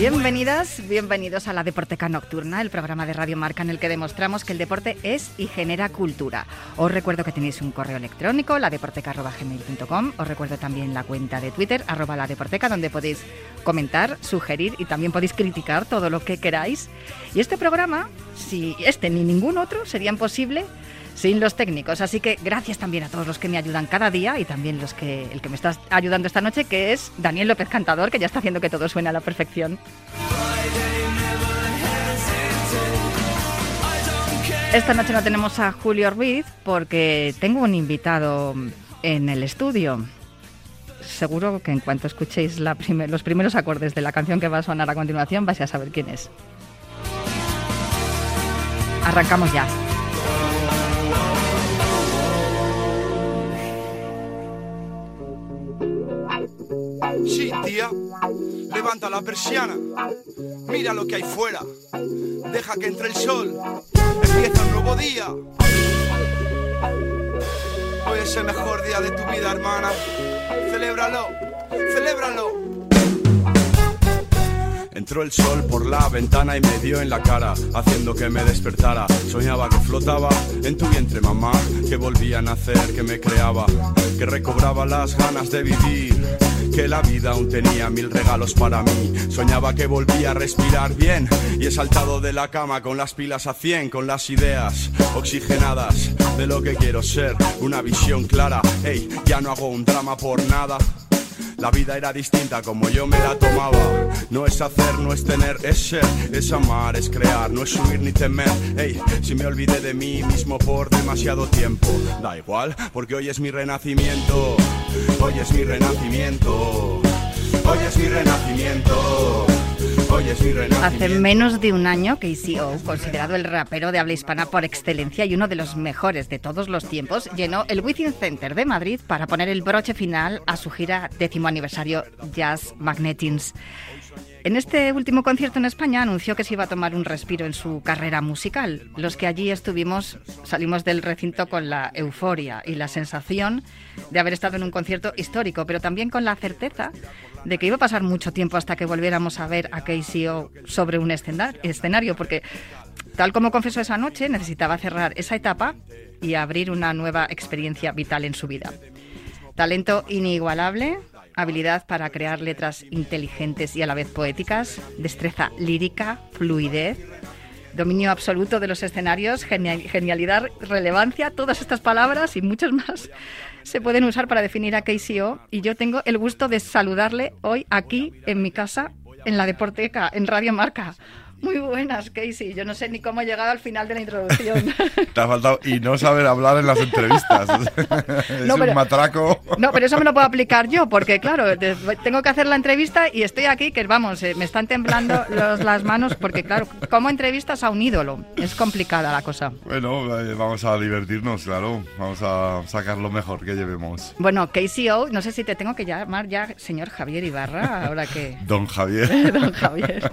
Bienvenidas, bienvenidos a la Deporteca Nocturna, el programa de Radio Marca en el que demostramos que el deporte es y genera cultura. Os recuerdo que tenéis un correo electrónico, ladeporteca.gmail.com. Os recuerdo también la cuenta de Twitter, arroba donde podéis comentar, sugerir y también podéis criticar todo lo que queráis. Y este programa, si este ni ningún otro, serían posible sin los técnicos. Así que gracias también a todos los que me ayudan cada día y también los que el que me está ayudando esta noche, que es Daniel López Cantador, que ya está haciendo que todo suene a la perfección. Esta noche no tenemos a Julio Ruiz porque tengo un invitado en el estudio. Seguro que en cuanto escuchéis los primeros acordes de la canción que va a sonar a continuación vais a saber quién es. Arrancamos ya. Tía, levanta la persiana, mira lo que hay fuera, deja que entre el sol, empieza un nuevo día. Hoy es el mejor día de tu vida, hermana, celébralo, celébralo. Entró el sol por la ventana y me dio en la cara, haciendo que me despertara. Soñaba que flotaba en tu vientre, mamá, que volvía a nacer, que me creaba, que recobraba las ganas de vivir que la vida aún tenía mil regalos para mí. Soñaba que volvía a respirar bien y he saltado de la cama con las pilas a 100, con las ideas oxigenadas de lo que quiero ser, una visión clara. Hey, ya no hago un drama por nada. La vida era distinta como yo me la tomaba. No es hacer, no es tener, es ser, es amar, es crear, no es subir ni temer. Hey, si me olvidé de mí mismo por demasiado tiempo, da igual, porque hoy es mi renacimiento. Hoy es mi renacimiento. Hoy es mi renacimiento. Hace menos de un año que KCO, considerado el rapero de habla hispana por excelencia y uno de los mejores de todos los tiempos, llenó el Within Center de Madrid para poner el broche final a su gira décimo aniversario Jazz Magnetins. En este último concierto en España anunció que se iba a tomar un respiro en su carrera musical. Los que allí estuvimos salimos del recinto con la euforia y la sensación de haber estado en un concierto histórico, pero también con la certeza de que iba a pasar mucho tiempo hasta que volviéramos a ver a KCO sobre un escenario, porque tal como confesó esa noche, necesitaba cerrar esa etapa y abrir una nueva experiencia vital en su vida. Talento inigualable, habilidad para crear letras inteligentes y a la vez poéticas, destreza lírica, fluidez, dominio absoluto de los escenarios, genialidad, relevancia, todas estas palabras y muchas más se pueden usar para definir a KCO y yo tengo el gusto de saludarle hoy aquí en mi casa, en la Deporteca, en Radio Marca. Muy buenas, Casey. Yo no sé ni cómo he llegado al final de la introducción. Te ha faltado. Y no saber hablar en las entrevistas. es no, un matraco. No, pero eso me lo puedo aplicar yo, porque claro, tengo que hacer la entrevista y estoy aquí, que vamos, eh, me están temblando las manos, porque claro, ¿cómo entrevistas a un ídolo? Es complicada la cosa. Bueno, eh, vamos a divertirnos, claro. Vamos a sacar lo mejor que llevemos. Bueno, KCO, no sé si te tengo que llamar ya señor Javier Ibarra, ahora que. Don Javier. Don Javier.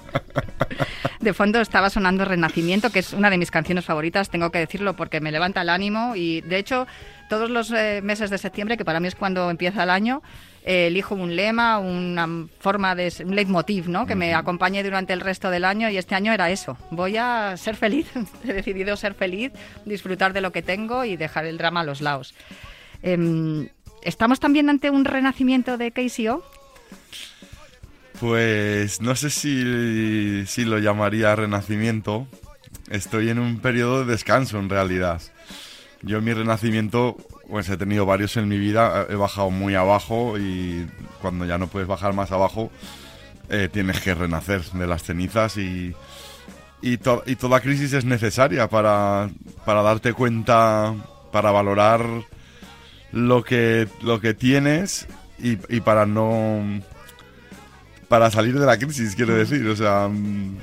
De fondo estaba sonando Renacimiento, que es una de mis canciones favoritas, tengo que decirlo porque me levanta el ánimo y de hecho todos los eh, meses de septiembre, que para mí es cuando empieza el año, eh, elijo un lema, una forma de un leitmotiv, ¿no? Que me acompañe durante el resto del año y este año era eso. Voy a ser feliz, he decidido ser feliz, disfrutar de lo que tengo y dejar el drama a los lados. Em, ¿Estamos también ante un renacimiento de KCO? Pues no sé si, si lo llamaría renacimiento. Estoy en un periodo de descanso en realidad. Yo mi renacimiento, pues he tenido varios en mi vida, he bajado muy abajo y cuando ya no puedes bajar más abajo, eh, tienes que renacer de las cenizas y, y, toda crisis es necesaria para, para, darte cuenta, para valorar lo que, lo que tienes y para no para salir de la crisis, quiero decir. O sea, mm,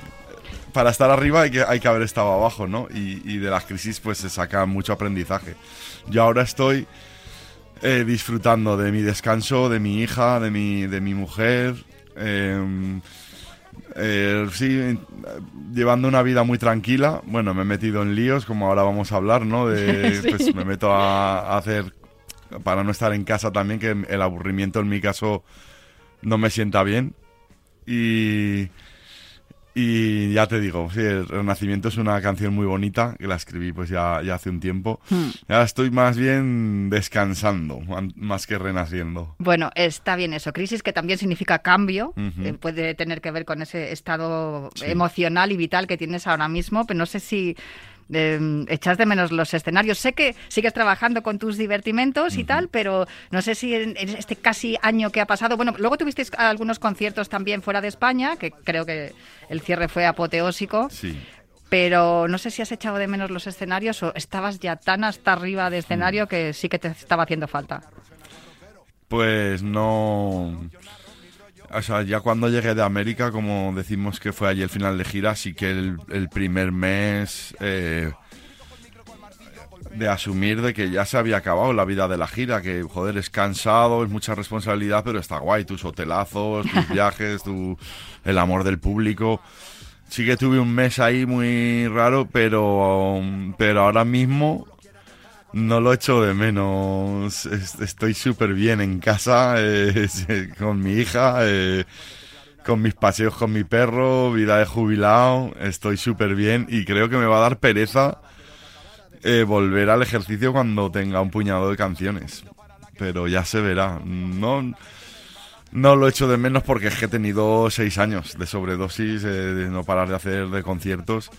para estar arriba hay que, hay que haber estado abajo, ¿no? Y, de las crisis pues se saca mucho aprendizaje. Yo ahora estoy eh, disfrutando de mi descanso, de mi hija, de mi, de mi mujer. Em, Eh, sí, llevando una vida muy tranquila. Bueno, me he metido en líos, como ahora vamos a hablar, ¿no? De, Pues me meto a, hacer, para no estar en casa también, que el aburrimiento en mi caso no me sienta bien. Y, y ya te digo, sí, el Renacimiento es una canción muy bonita, que la escribí pues ya, ya hace un tiempo. Hmm. Ya estoy más bien descansando, más que renaciendo. Bueno, está bien eso. Crisis que también significa cambio, eh, puede tener que ver con ese estado emocional y vital que tienes ahora mismo, pero no sé si eh, echas de menos los escenarios. Sé que sigues trabajando con tus divertimentos y tal, pero no sé si en, este casi año que ha pasado, bueno, luego tuvisteis algunos conciertos también fuera de España, que creo que el cierre fue apoteósico. Sí. Pero no sé si has echado de menos los escenarios o estabas ya tan hasta arriba de escenario mm. que sí que te estaba haciendo falta. Pues no o sea, ya cuando llegué de América, como decimos que fue allí el final de gira, sí que el, primer mes eh, de asumir de que ya se había acabado la vida de la gira, que joder, es cansado, es mucha responsabilidad, pero está guay, tus hotelazos, tus viajes, tu, el amor del público. Sí que tuve un mes ahí muy raro, pero, pero ahora mismo no lo echo de menos. Estoy súper bien en casa, eh, con mi hija, eh, con mis paseos con mi perro, vida de jubilado. Estoy súper bien y creo que me va a dar pereza eh, volver al ejercicio cuando tenga un puñado de canciones. Pero ya se verá. No, no lo echo de menos porque es que he tenido seis años de sobredosis, de no parar de hacer de conciertos.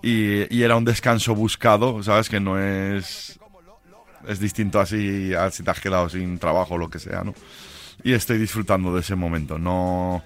Y, y, era un descanso buscado, ¿sabes? Que no es es distinto así a si te has quedado sin trabajo o lo que sea, ¿no? Y estoy disfrutando de ese momento, no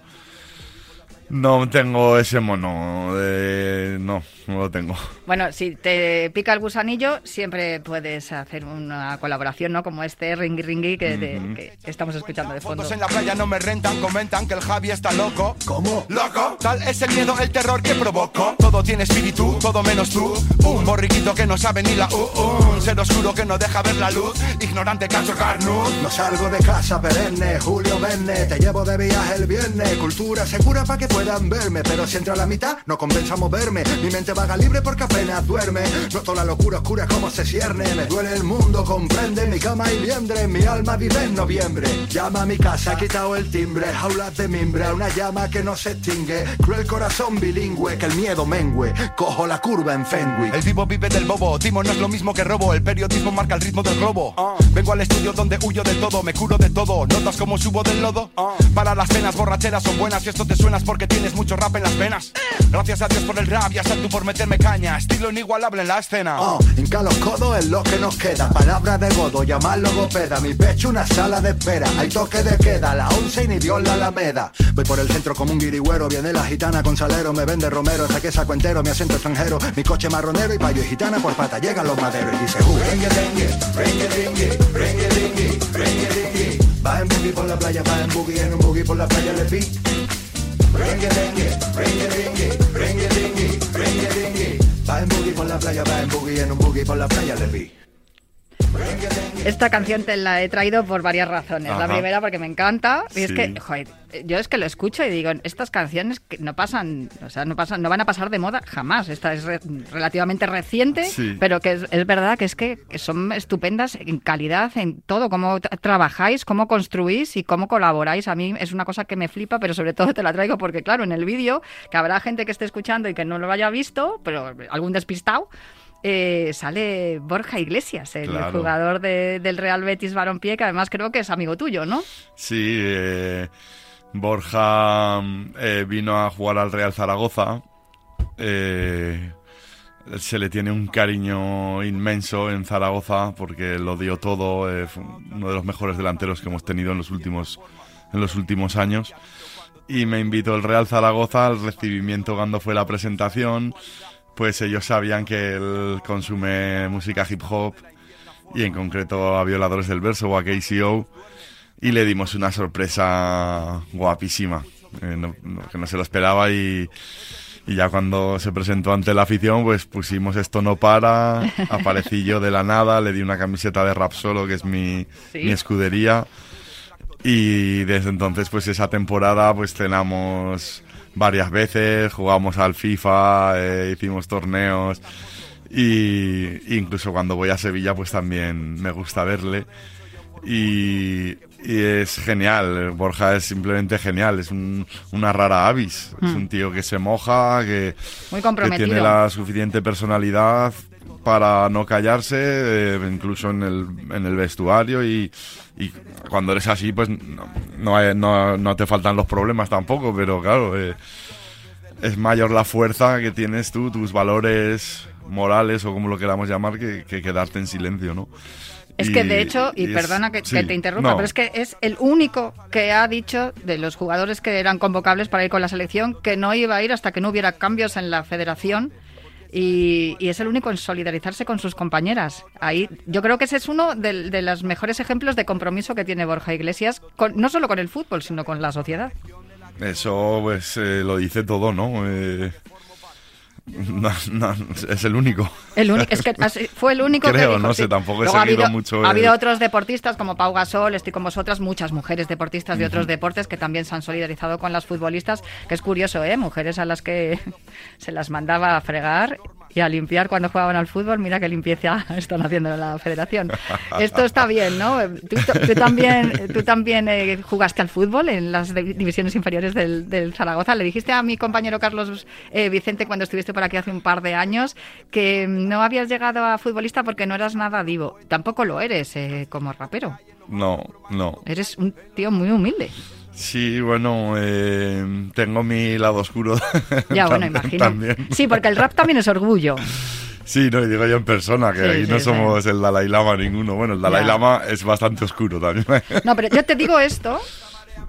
no tengo ese mono, de... no, no lo tengo. Bueno, si te pica el gusanillo, siempre puedes hacer una colaboración, ¿no? Como este Ringy Ringy que, estamos escuchando de fondo. en la playa no me rentan, comentan que el Javi está loco. ¿Cómo? ¿Loco? Tal es el miedo, el terror que provoco. Todo tiene espíritu, todo menos tú. Un borriquito que no sabe ni la U. Un ser oscuro que no deja ver la luz. Ignorante cacho carnú. No salgo de casa perenne, Julio Verne. Te llevo de viaje el viernes. Cultura segura para que puedas puedan verme Pero si entro a la mitad, no compensa moverme. Mi mente vaga libre porque apenas duerme. Noto la locura oscura como se cierne. Me duele el mundo, comprende Mi cama y liendre, mi alma vive en noviembre. Llama a mi casa, ha quitado el timbre. Jaulas de mimbre, una llama que no se extingue. Cruel corazón bilingüe, que el miedo mengue. Cojo la curva en Fenwick El vivo vive del bobo, timo no es lo mismo que robo. El periodismo marca el ritmo del robo. Vengo al estudio donde huyo de todo, me curo de todo. Notas como subo del lodo. Para las penas borracheras son buenas y esto te suenas porque tienes mucho rap en las venas. Gracias a Dios por el rap y a Santu por meterme caña. Estilo inigualable en la escena. Oh, hinca los codos es lo que nos queda. Palabra de godo, llamar logopeda. Mi pecho una sala de espera. Hay toque de queda, la once y ni Dios la alameda. Voy por el centro como un guirigüero. Viene la gitana con salero, me vende romero. Saqué saco entero, mi acento extranjero. Mi coche marronero y payo y gitana por pata. Llegan los maderos y dice, uh. Rengue, rengue, rengue, rengue, rengue, rengue, rengue. Va en boogie por la playa, va en boogie, en un boogie por la playa le vi Va en boogie por la playa, va en boogie, en un boogie por la playa le vi. Esta canción te la he traído por varias razones. La primera porque me encanta y es que, joder, yo es que lo escucho y digo, estas canciones que no pasan, o sea, no pasan, no van a pasar de moda jamás. Esta es relativamente reciente, pero que es, verdad que es que, son estupendas en calidad, en todo, cómo trabajáis, cómo construís y cómo colaboráis. A mí es una cosa que me flipa, pero sobre todo te la traigo porque, claro, en el vídeo, que habrá gente que esté escuchando y que no lo haya visto, pero algún despistado eh, sale Borja Iglesias, el jugador del Real Betis Balompié, que además creo que es amigo tuyo, ¿no? Sí, eh, Borja eh, vino a jugar al Real Zaragoza. se le tiene un cariño inmenso en Zaragoza porque lo dio todo, uno de los mejores delanteros que hemos tenido en los últimos, en los últimos años. Y me invitó el Real Zaragoza al recibimiento cuando fue la presentación pues ellos sabían que él consume música hip hop y en concreto a Violadores del Verso o a KCO y le dimos una sorpresa guapísima, eh, que no se lo esperaba y, ya cuando se presentó ante la afición pues pusimos esto no para, aparecí yo de la nada, le di una camiseta de rap solo que es mi, mi escudería. Y desde entonces pues esa temporada pues cenamos varias veces, jugamos al FIFA, eh, hicimos torneos y incluso cuando voy a Sevilla pues también me gusta verle. Y, es genial, Borja es simplemente genial, es una rara avis, es un tío que se moja, que, tiene la suficiente personalidad para no callarse, eh, incluso en el, en el vestuario y, cuando eres así pues no, no, no, te faltan los problemas tampoco, pero claro, eh, es mayor la fuerza que tienes tú, tus valores morales o como lo queramos llamar, que, quedarte en silencio, ¿no? Es que de hecho, y, perdona que, te interrumpa, pero es que es el único que ha dicho de los jugadores que eran convocables para ir con la selección que no iba a ir hasta que no hubiera cambios en la federación. Y, es el único en solidarizarse con sus compañeras. Ahí, yo creo que ese es uno de, los mejores ejemplos de compromiso que tiene Borja Iglesias, no solo con el fútbol, sino con la sociedad. Eso pues eh, lo dice todo, ¿no? Eh, no, no, es el único. El es que fue el único Creo, que no sé, tampoco he seguido ha habido, mucho. Ha habido otros deportistas como Pau Gasol, estoy con vosotras, muchas mujeres deportistas de otros deportes que también se han solidarizado con las futbolistas, que es curioso, ¿eh? Mujeres a las que se las mandaba a fregar y a limpiar cuando jugaban al fútbol. Mira qué limpieza están haciendo en la federación. Esto está bien, ¿no? Tú, también, tú también eh, jugaste al fútbol en las divisiones inferiores del, Zaragoza. Le dijiste a mi compañero Carlos eh, Vicente cuando estuviste por aquí hace un par de años que no habías llegado a futbolista porque no eras nada divo. Tampoco lo eres eh, como rapero. No, no. Eres un tío muy humilde. Sí, bueno, eh, tengo mi lado oscuro. Ya, bueno, imagino. Sí, porque el rap también es orgullo. Sí, no, y digo yo en persona, que ahí no somos el Dalai Lama ninguno. Bueno, el Dalai Lama es bastante oscuro también. No, pero yo te digo esto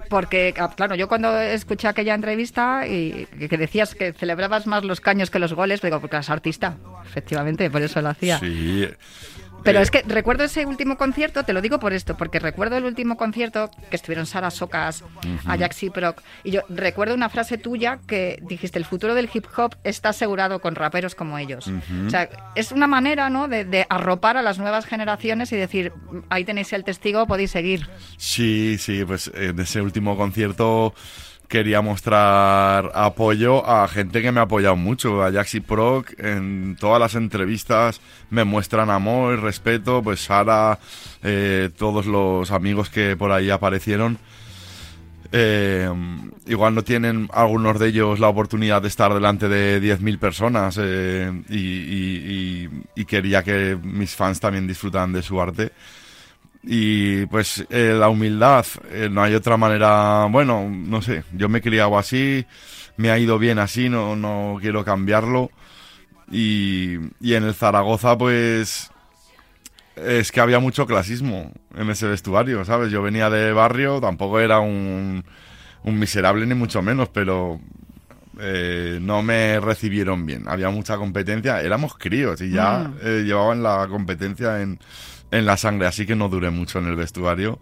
porque, ah, claro, yo cuando escuché aquella entrevista y que decías que celebrabas más los caños que los goles, digo, porque eras artista, efectivamente, por eso lo hacía. Sí, pero es que recuerdo ese último concierto, te lo digo por esto, porque recuerdo el último concierto que estuvieron Sara Socas, Ajax y Proc, y yo recuerdo una frase tuya que dijiste, el futuro del hip hop está asegurado con raperos como ellos. O sea, es una manera, ¿no?, de, arropar a las nuevas generaciones y decir, ahí tenéis el testigo, podéis seguir. Sí, sí, pues en ese último concierto quería mostrar apoyo a gente que me ha apoyado mucho, a Jaxi Proc, en todas las entrevistas me muestran amor y respeto, pues Sara, eh, todos los amigos que por ahí aparecieron. Eh, igual no tienen algunos de ellos la oportunidad de estar delante de 10.000 personas eh, y, quería que mis fans también disfrutaran de su arte. Y pues eh, la humildad, eh, no hay otra manera, bueno, no sé, yo me he criado así, me ha ido bien así, no, no quiero cambiarlo. Y, y en el Zaragoza pues es que había mucho clasismo en ese vestuario, ¿sabes? Yo venía de barrio, tampoco era un, un miserable ni mucho menos, pero eh, no me recibieron bien. Había mucha competencia, éramos críos y ya mm. llevaban la competencia en en la sangre, así que no duré mucho en el vestuario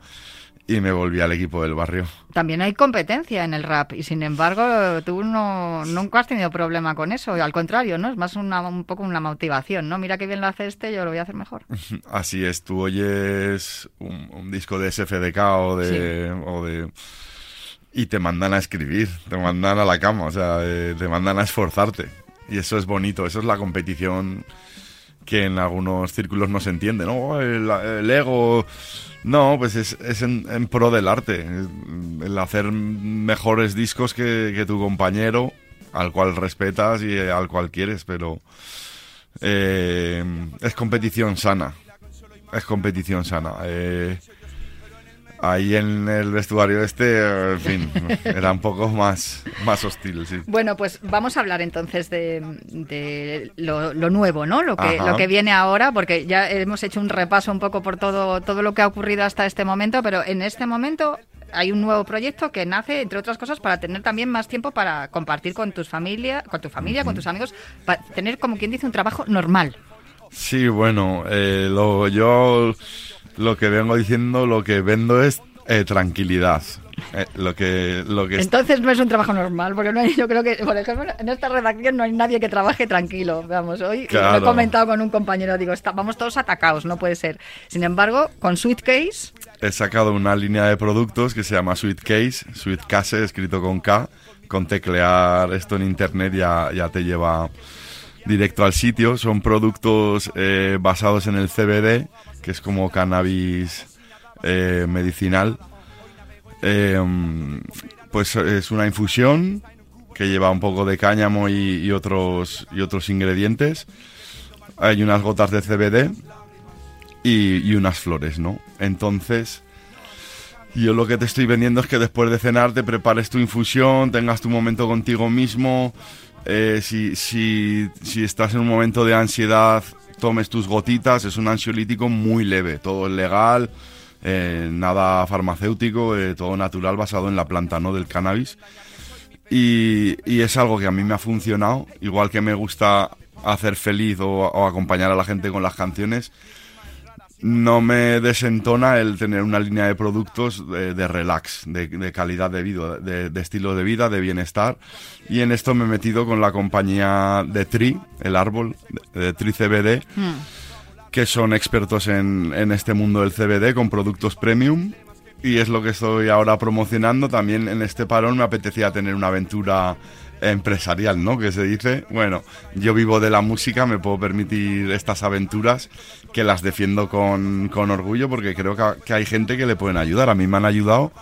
y me volví al equipo del barrio. También hay competencia en el rap y sin embargo tú no, nunca has tenido problema con eso, al contrario, ¿no? Es más un poco una motivación, ¿no? Mira qué bien lo hace este, yo lo voy a hacer mejor. Así es, tú oyes un, disco de SFDK o de, o de... y te mandan a escribir, te mandan a la cama, o sea, eh, te mandan a esforzarte. Y eso es bonito, eso es la competición que en algunos círculos no se entiende, ¿no? El, ego... No, pues es, es en, pro del arte, el hacer mejores discos que, tu compañero, al cual respetas y al cual quieres, pero eh, es competición sana, es competición sana. Eh, ahí en el vestuario este, en fin, era un poco más, más hostil, sí. Bueno, pues vamos a hablar entonces de, lo, nuevo, ¿no? Lo que, lo que viene ahora, porque ya hemos hecho un repaso un poco por todo, todo lo que ha ocurrido hasta este momento, pero en este momento hay un nuevo proyecto que nace, entre otras cosas, para tener también más tiempo para compartir con tus familia, con tu familia, con tus amigos, para tener, como quien dice, un trabajo normal. Sí, bueno, eh, lo, yo lo que vengo diciendo, lo que vendo es eh, tranquilidad. Eh, lo que, lo que Entonces no es un trabajo normal, porque no hay, yo creo que, por ejemplo, en esta redacción no hay nadie que trabaje tranquilo. Vamos, hoy lo he comentado con un compañero, digo, está, vamos todos atacados, no puede ser. Sin embargo, con Sweetcase... He sacado una línea de productos que se llama Sweetcase, Sweetcase, escrito con K. Con teclear esto en internet ya, ya te lleva directo al sitio. Son productos eh, basados en el CBD, que es como cannabis eh, medicinal. Em, pues es una infusión que lleva un poco de cáñamo y, otros, y otros ingredientes. Hay unas gotas de CBD y, y, unas flores, ¿no? Entonces, yo lo que te estoy vendiendo es que después de cenar te prepares tu infusión, tengas tu momento contigo mismo, eh, si, si, si estás en un momento de ansiedad, tomes tus gotitas, es un ansiolítico muy leve, todo es legal, eh, nada farmacéutico, eh, todo natural basado en la planta ¿no? del cannabis. Y, y, es algo que a mí me ha funcionado, igual que me gusta hacer feliz o acompañar a la gente con las canciones, no me desentona el tener una línea de productos de, relax, de, calidad de vida, de, estilo de vida, de bienestar. Y en esto me he metido con la compañía de Tri, el árbol, de, Tri CBD, hmm. que son expertos en, en este mundo del CBD con productos premium. Y es lo que estoy ahora promocionando. También en este parón me apetecía tener una aventura empresarial, ¿no? Que se dice, bueno, yo vivo de la música, me puedo permitir estas aventuras que las defiendo con, con orgullo porque creo que, que, hay gente que le pueden ayudar. A mí me han ayudado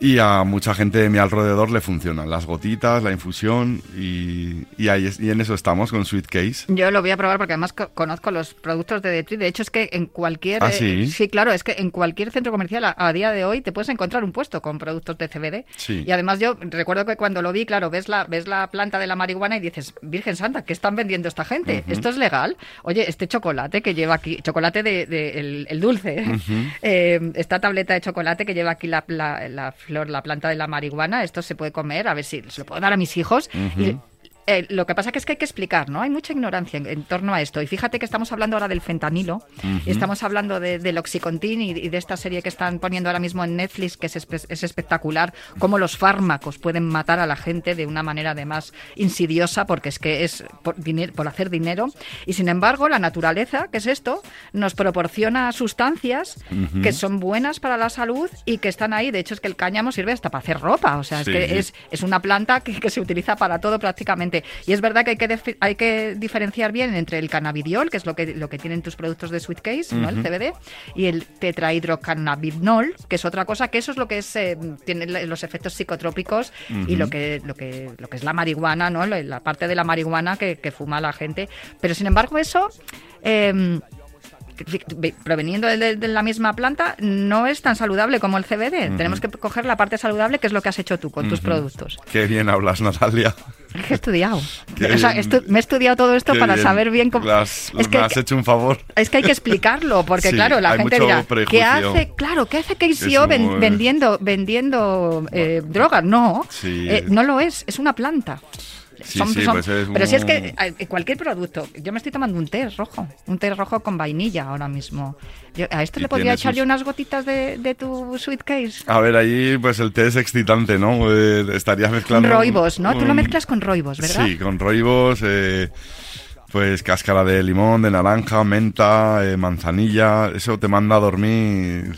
y a mucha gente de mi alrededor le funcionan las gotitas, la infusión y, y, ahí y en eso estamos con Sweet Case. Yo lo voy a probar porque además conozco los productos de Detri. De hecho es que en cualquier... ¿Ah, sí? sí, claro, es que en cualquier centro comercial a, día de hoy te puedes encontrar un puesto con productos de CBD. Sí. Y además yo recuerdo que cuando lo vi, claro, ves la, ves la planta de la marihuana y dices, Virgen Santa, ¿qué están vendiendo esta gente? ¿Esto es legal? Oye, este chocolate que lleva aquí, chocolate de, el, dulce, eh, esta tableta de chocolate que lleva aquí la, la, la la planta de la marihuana, esto se puede comer, a ver si se lo puedo dar a mis hijos. Eh, lo que pasa que es que hay que explicar, ¿no? Hay mucha ignorancia en, torno a esto. Y fíjate que estamos hablando ahora del fentanilo, y estamos hablando del oxicontin y, de esta serie que están poniendo ahora mismo en Netflix, que es, es, espectacular, cómo los fármacos pueden matar a la gente de una manera además insidiosa, porque es que es por, por hacer dinero. Y sin embargo, la naturaleza, que es esto, nos proporciona sustancias que son buenas para la salud y que están ahí. De hecho, es que el cáñamo sirve hasta para hacer ropa. O sea, es que es, es una planta que, que se utiliza para todo prácticamente y es verdad que hay que, hay que diferenciar bien entre el cannabidiol, que es lo que, lo que tienen tus productos de Sweet Case, ¿no? el CBD, y el tetrahidrocannabinol, que es otra cosa, que eso es lo que es, eh, tiene los efectos psicotrópicos y lo que, lo, que, lo que es la marihuana, ¿no? la parte de la marihuana que, fuma la gente. Pero sin embargo, eso... Em, proveniendo de, la misma planta, no es tan saludable como el CBD. Tenemos que coger la parte saludable, que es lo que has hecho tú con tus productos. Qué bien hablas, Natalia. He estudiado. me he estudiado todo esto para saber bien cómo. es que, me has hecho un favor. Es que hay que explicarlo, porque claro, la gente dirá, ¿qué hace? Claro, ¿qué hace KCO vendiendo, vendiendo eh, drogas? No, eh, no lo es, es una planta. Sí, sí, pues pero si es que eh, cualquier producto, yo me estoy tomando un té rojo, un té rojo con vainilla ahora mismo. ¿A esto le podría echar yo unas gotitas de, tu sweet case? A ver, ahí pues el té es excitante, ¿no? Eh, estarías mezclando... Roibos, ¿no? Tú lo mezclas con roibos, ¿verdad? Sí, con roibos, eh, pues cáscara de limón, de naranja, menta, manzanilla, eso te manda a dormir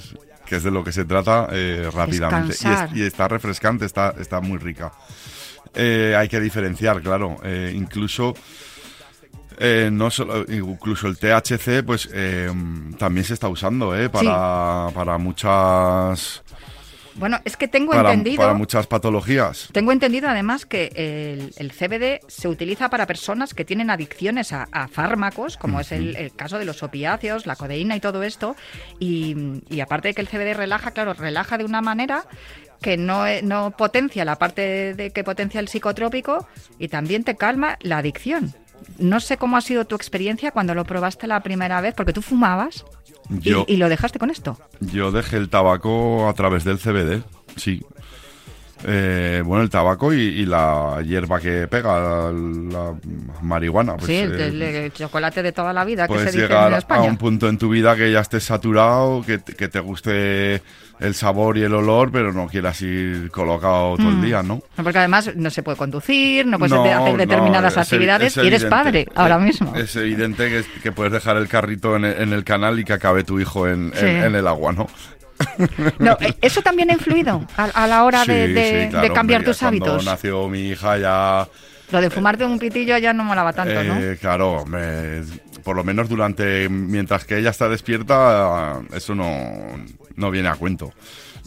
que es de lo que se trata rápidamente. Y, y, está refrescante, está, está muy rica. Eh, hay que diferenciar, claro. Eh, incluso eh, no solo, incluso el THC, pues también se está usando, Para, para muchas. Bueno, es que tengo entendido. Para muchas patologías. Tengo entendido además que el, CBD se utiliza para personas que tienen adicciones a, fármacos, como es el, caso de los opiáceos, la codeína y todo esto. Y, y, aparte de que el CBD relaja, claro, relaja de una manera que no, no potencia la parte de que potencia el psicotrópico y también te calma la adicción. No sé cómo ha sido tu experiencia cuando lo probaste la primera vez, porque tú fumabas y, lo dejaste con esto. Yo dejé el tabaco a través del CBD, sí. Eh, bueno, el tabaco y, la hierba que pega, la marihuana. Pues, sí, el, chocolate de toda la vida que se dice en España. a un punto en tu vida que ya estés saturado, que, que te guste el sabor y el olor, pero no quieras ir colocado todo el mm. día, ¿no? Porque además no se puede conducir, no puedes hacer determinadas actividades y eres padre ahora mismo. Es evidente que, puedes dejar el carrito en el, canal y que acabe tu hijo en, el agua, ¿no? no, eh, ¿Eso también ha influido a, la hora de, cambiar tus hábitos? Cuando nació mi hija ya... Lo de fumarte un pitillo ya no molaba tanto, ¿no? Eh, claro, por lo menos durante... Mientras que ella está despierta, eso no, no viene a cuento.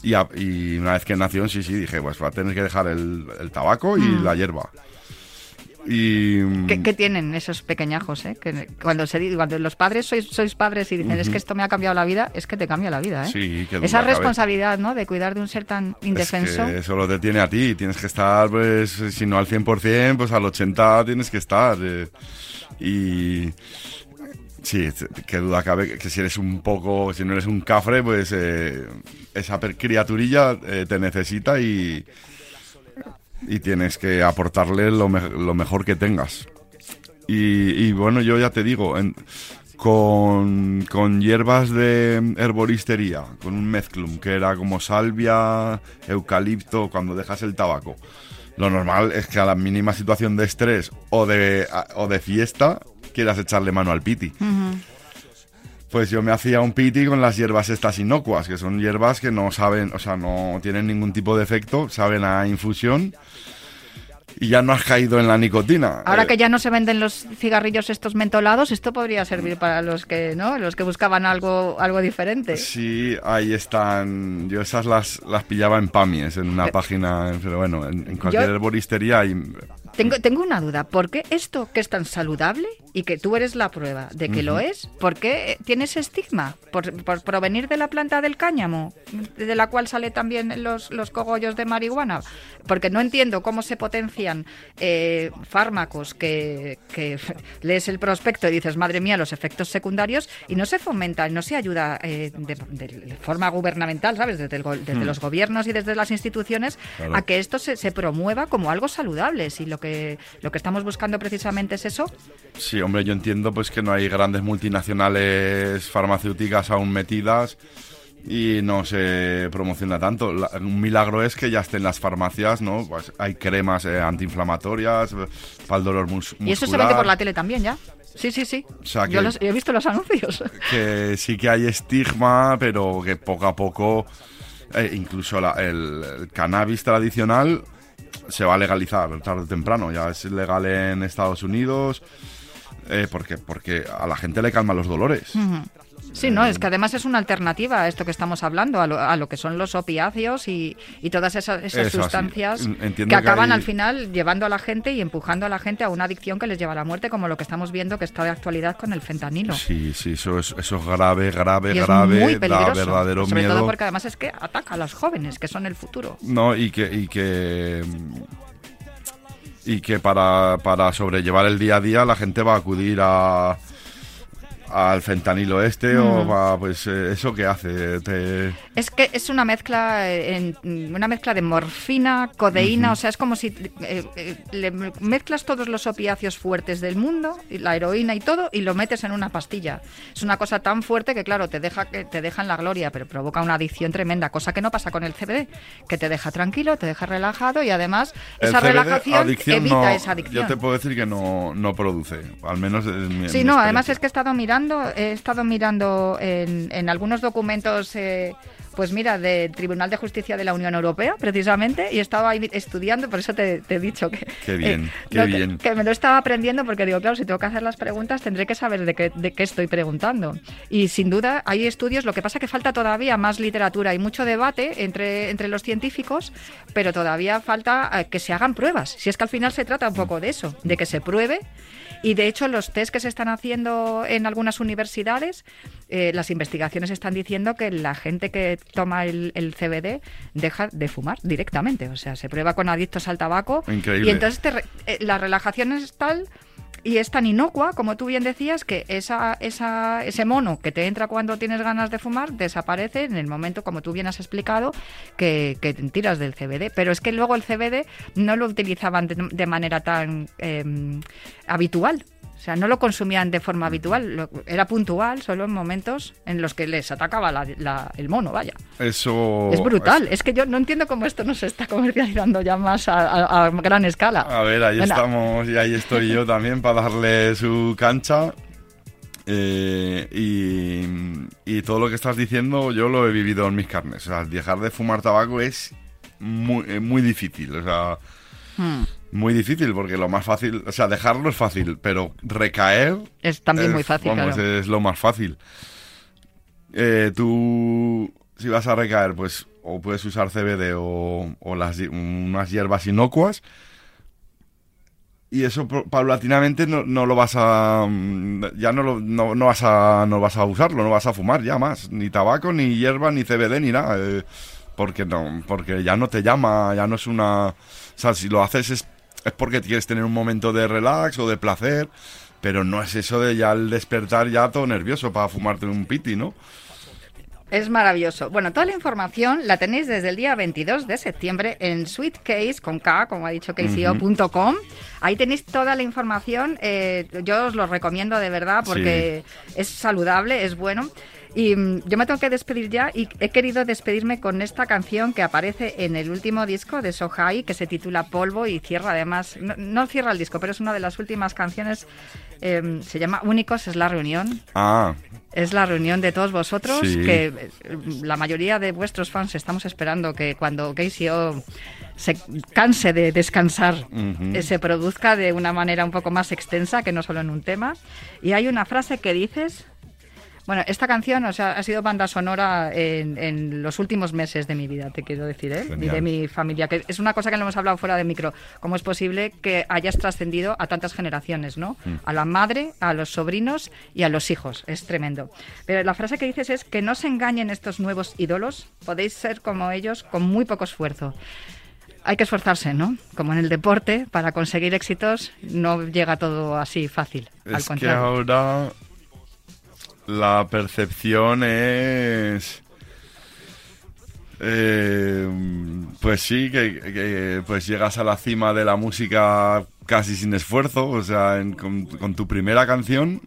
Y, una vez que nació, sí, sí, dije, pues va a tener que dejar el, tabaco y mm. la hierba. Y... ¿Qué, tienen esos pequeñajos? Eh? Que cuando, se, cuando los padres sois, sois padres y dicen, es que esto me ha cambiado la vida, es que te cambia la vida. ¿eh? Sí, Esa responsabilidad ¿no? de cuidar de un ser tan indefenso. Es que solo te tiene a ti, tienes que estar, pues, si no al 100%, pues al 80% tienes que estar. Eh, y Sí, qué duda cabe que si eres un poco, si no eres un cafre, pues eh, esa criaturilla eh, te necesita y, y tienes que aportarle lo, mejor que tengas. Y, bueno, yo ya te digo, con, con, hierbas de herboristería, con un mezclum que era como salvia, eucalipto, cuando dejas el tabaco. Lo normal es que a la mínima situación de estrés o de, o de fiesta quieras echarle mano al piti. Pues yo me hacía un piti con las hierbas estas inocuas, que son hierbas que no saben, o sea, no tienen ningún tipo de efecto, saben a infusión y ya no has caído en la nicotina. Ahora que eh, ya no se venden los cigarrillos estos mentolados, esto podría servir para los que, ¿no? Los que buscaban algo algo diferente. Sí, ahí están. Yo esas las, las pillaba en Pamies, en una eh, página, pero bueno, en, cualquier herboristería hay tengo, tengo una duda. ¿Por qué esto que es tan saludable y que tú eres la prueba de que lo es, por qué tiene ese estigma? ¿Por, provenir de la planta del cáñamo, de la cual sale también los, los cogollos de marihuana? Porque no entiendo cómo se potencian eh, fármacos que, lees el prospecto y dices, madre mía, los efectos secundarios, y no se fomenta, no se ayuda eh, de, forma gubernamental, ¿sabes? Desde, desde hmm. los gobiernos y desde las instituciones a que esto se, se promueva como algo saludable. Si lo que lo que estamos buscando precisamente es eso. Sí, hombre, yo entiendo pues que no hay grandes multinacionales farmacéuticas aún metidas y no se promociona tanto. un milagro es que ya estén las farmacias, ¿no? Pues hay cremas eh, antiinflamatorias para el dolor muscular. Y eso se vende por la tele también, ¿ya? Sí, sí, sí. Yo he visto los anuncios. Que sí que hay estigma, pero que poco a poco, eh, incluso el, cannabis tradicional se va a legalizar tarde o temprano. Ya es legal en Estados Unidos. Eh, porque, porque a la gente le calma los dolores. Sí, no, es que además es una alternativa a esto que estamos hablando, a lo, que son los opiáceos y, todas esas, sustancias que acaban al final llevando a la gente y empujando a la gente a una adicción que les lleva a la muerte, como lo que estamos viendo que está de actualidad con el fentanilo. Sí, sí, eso es, eso es grave, grave, grave, muy da verdadero sobre miedo. todo porque además es que ataca a los jóvenes, que son el futuro. No, y que... Y que y que para, para sobrellevar el día a día la gente va a acudir a, al fentanilo este o mm. va, pues eh, eso que hace es que es una mezcla en, una mezcla de morfina codeína o sea es como si eh, eh, le mezclas todos los opiáceos fuertes del mundo la heroína y todo y lo metes en una pastilla. Es una cosa tan fuerte que claro te deja que te deja en la gloria pero provoca una adicción tremenda cosa que no pasa con el CBD que te deja tranquilo te deja relajado y además esa relajación evita esa adicción. yo te puedo decir que no, no produce al menos en mi, sí no además es que he estado mirando he estado mirando en, en algunos documentos eh, pues mira, del Tribunal de Justicia de la Unión Europea, precisamente, y estaba ahí estudiando, por eso te, he dicho que... Qué bien, eh, qué bien. Que, me lo estaba aprendiendo porque digo, claro, si tengo que hacer las preguntas tendré que saber de qué, de qué estoy preguntando. Y sin duda hay estudios, lo que pasa es que falta todavía más literatura y mucho debate entre, entre los científicos, pero todavía falta eh, que se hagan pruebas. Si es que al final se trata un poco de eso, de que se pruebe y de hecho, los test que se están haciendo en algunas universidades, eh, las investigaciones están diciendo que la gente que toma el, CBD deja de fumar directamente. O sea, se prueba con adictos al tabaco. Increíble. Y entonces eh, la relajación es tal y es tan inocua, como tú bien decías, que esa, esa, ese mono que te entra cuando tienes ganas de fumar desaparece en el momento, como tú bien has explicado, que, que te tiras del CBD. Pero es que luego el CBD no lo utilizaban de, manera tan em, habitual. Sea, no lo consumían de forma habitual, era puntual, solo en momentos en los que les atacaba el mono, vaya. Eso... Es brutal, es... que yo no entiendo cómo esto no se está comercializando ya más a, gran escala. A ver, ahí estamos y ahí estoy yo también para darle su cancha. Eh, y, todo lo que estás diciendo yo lo he vivido en mis carnes. O sea, dejar de fumar tabaco es muy, muy difícil. O sea, hmm. Muy difícil, porque lo más fácil, o sea, dejarlo es fácil, pero recaer... Es también muy fácil, Es lo más fácil. Eh, tú, si vas a recaer, pues o puedes usar CBD o, las, unas hierbas inocuas, y eso paulatinamente no, no, lo vas a ya no, lo, no, no, vas a no vas a usarlo no vas a fumar ya más ni tabaco ni hierba ni CBD ni nada eh, porque no porque ya no te llama ya no es una o sea si lo haces es es porque quieres tener un momento de relax o de placer, pero no es eso de ya al despertar ya todo nervioso para fumarte un piti, ¿no? Es maravilloso. Bueno, toda la información la tenéis desde el día 22 de septiembre en sweetcase, con K, como ha dicho KCO.com. Ahí tenéis toda la información. Eh, yo os lo recomiendo de verdad porque es saludable, es bueno. Y mm, yo me tengo que despedir ya y he querido despedirme con esta canción que aparece en el último disco de Sohai, que se titula Polvo y cierra además, no, cierra el disco, pero es una de las últimas canciones, em, se llama Únicos, es la reunión. Ah. Es la reunión de todos vosotros, que eh, la mayoría de vuestros fans estamos esperando que cuando O se canse de descansar, eh, se produzca de una manera un poco más extensa que no solo en un tema. Y hay una frase que dices bueno, esta canción o sea, ha sido banda sonora en, los últimos meses de mi vida, te quiero decir, ¿eh? y de mi familia, que es una cosa que no hemos hablado fuera de micro. ¿Cómo es posible que hayas trascendido a tantas generaciones, ¿no? Mm. A la madre, a los sobrinos y a los hijos. Es tremendo. Pero la frase que dices es que no se engañen estos nuevos ídolos, podéis ser como ellos con muy poco esfuerzo hay que esforzarse, ¿no? Como en el deporte, para conseguir éxitos no llega todo así fácil. Es que ahora la percepción es... Eh, pues sí, que, pues llegas a la cima de la música casi sin esfuerzo, o sea, con, tu primera canción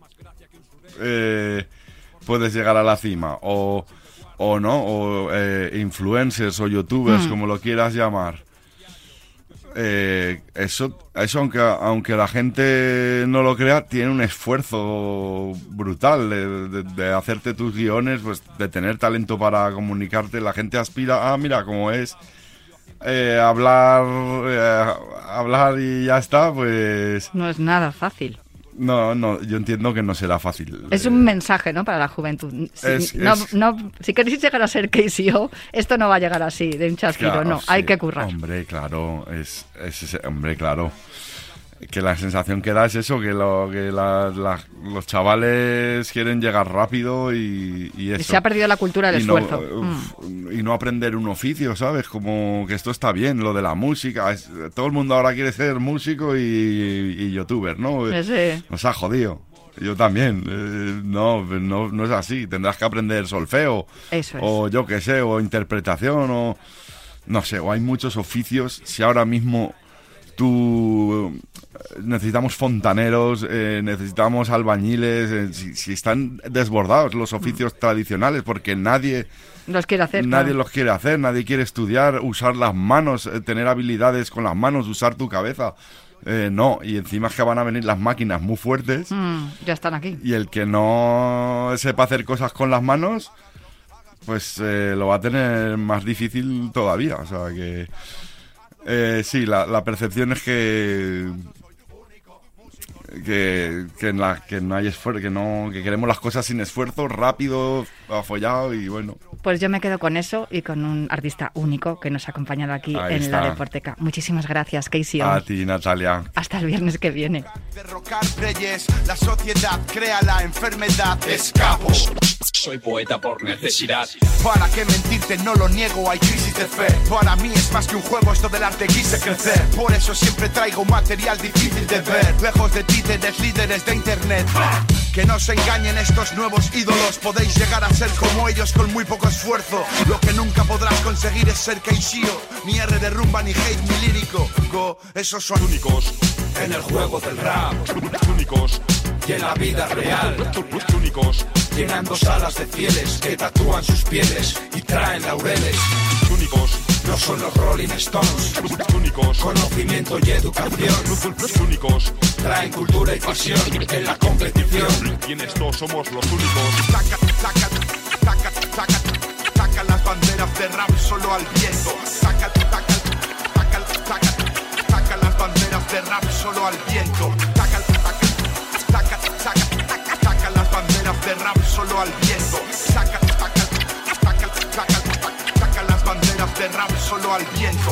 eh, puedes llegar a la cima, o, o no, o eh, influencers o youtubers, mm. como lo quieras llamar eh, eso, eso aunque, aunque la gente no lo crea, tiene un esfuerzo brutal de, hacerte tus guiones, pues de tener talento para comunicarte. La gente aspira, ah, mira, como es eh, hablar, eh, hablar y ya está, pues... No es nada fácil. No, no, yo entiendo que no será fácil. Es un mensaje, ¿no? Para la juventud. Si, no, no, si queréis llegar a ser KCO, esto no va a llegar así, de un chasquido, no, hay que currar. Hombre, claro, es, es, hombre, claro que la sensación que da es eso, que, lo, que los chavales quieren llegar rápido y, y, eso. se ha perdido la cultura del esfuerzo. Mm. Y no aprender un oficio, ¿sabes? Como que esto está bien, lo de la música. todo el mundo ahora quiere ser músico y, youtuber, ¿no? Sí. Nos ha jodido. Yo también. Eh, no, no, no es así. Tendrás que aprender solfeo. Eso es. O yo qué sé, o interpretación, o... No sé, o hay muchos oficios. Si ahora mismo tú necesitamos fontaneros, eh, necesitamos albañiles, eh, si, están desbordados los oficios tradicionales, porque nadie los quiere hacer. Nadie los quiere hacer, nadie quiere estudiar, usar las manos, eh, tener habilidades con las manos, usar tu cabeza. no, y encima es que van a venir las máquinas muy fuertes. Mm, ya están aquí. Y el que no sepa hacer cosas con las manos, pues lo va a tener más difícil todavía. O sea que. sí, la, la percepción es que que, que, la, que no hay esfuerzo, que no, que queremos las cosas sin esfuerzo, rápido, afollado y bueno. Pues yo me quedo con eso y con un artista único que nos ha acompañado aquí en la Deporteca. Muchísimas gracias, Casey. A ti, Natalia. Hasta el viernes que viene. Derrocar reyes, la sociedad crea la enfermedad. Escapo. Soy poeta por necesidad. Para qué mentirte, no lo niego, hay crisis de fe. Para mí es más que un juego, esto del arte quise crecer. Por eso siempre traigo material difícil de ver. Lejos de ti títeres líderes de internet. Que no se engañen estos nuevos ídolos, podéis llegar a ser como ellos con muy poco esfuerzo. Lo que nunca podrás conseguir es ser Keishio, ni R de rumba, ni hate, ni lírico. Go, esos son únicos. En el juego del rap, únicos. En la vida real, únicos. Llenando salas de fieles que tatúan sus pieles y traen laureles. Únicos. No son los Rolling Stones. Conocimiento y educación, únicos. Traen cultura y pasión en la competición. Y en esto somos los únicos. Saca, saca, saca, saca, saca las banderas de rap solo al viento. Saca, saca, saca, saca, saca las banderas de rap solo al viento. Saca, de rap solo al viento. Saca, saca, saca, saca, saca las banderas de rap solo al viento.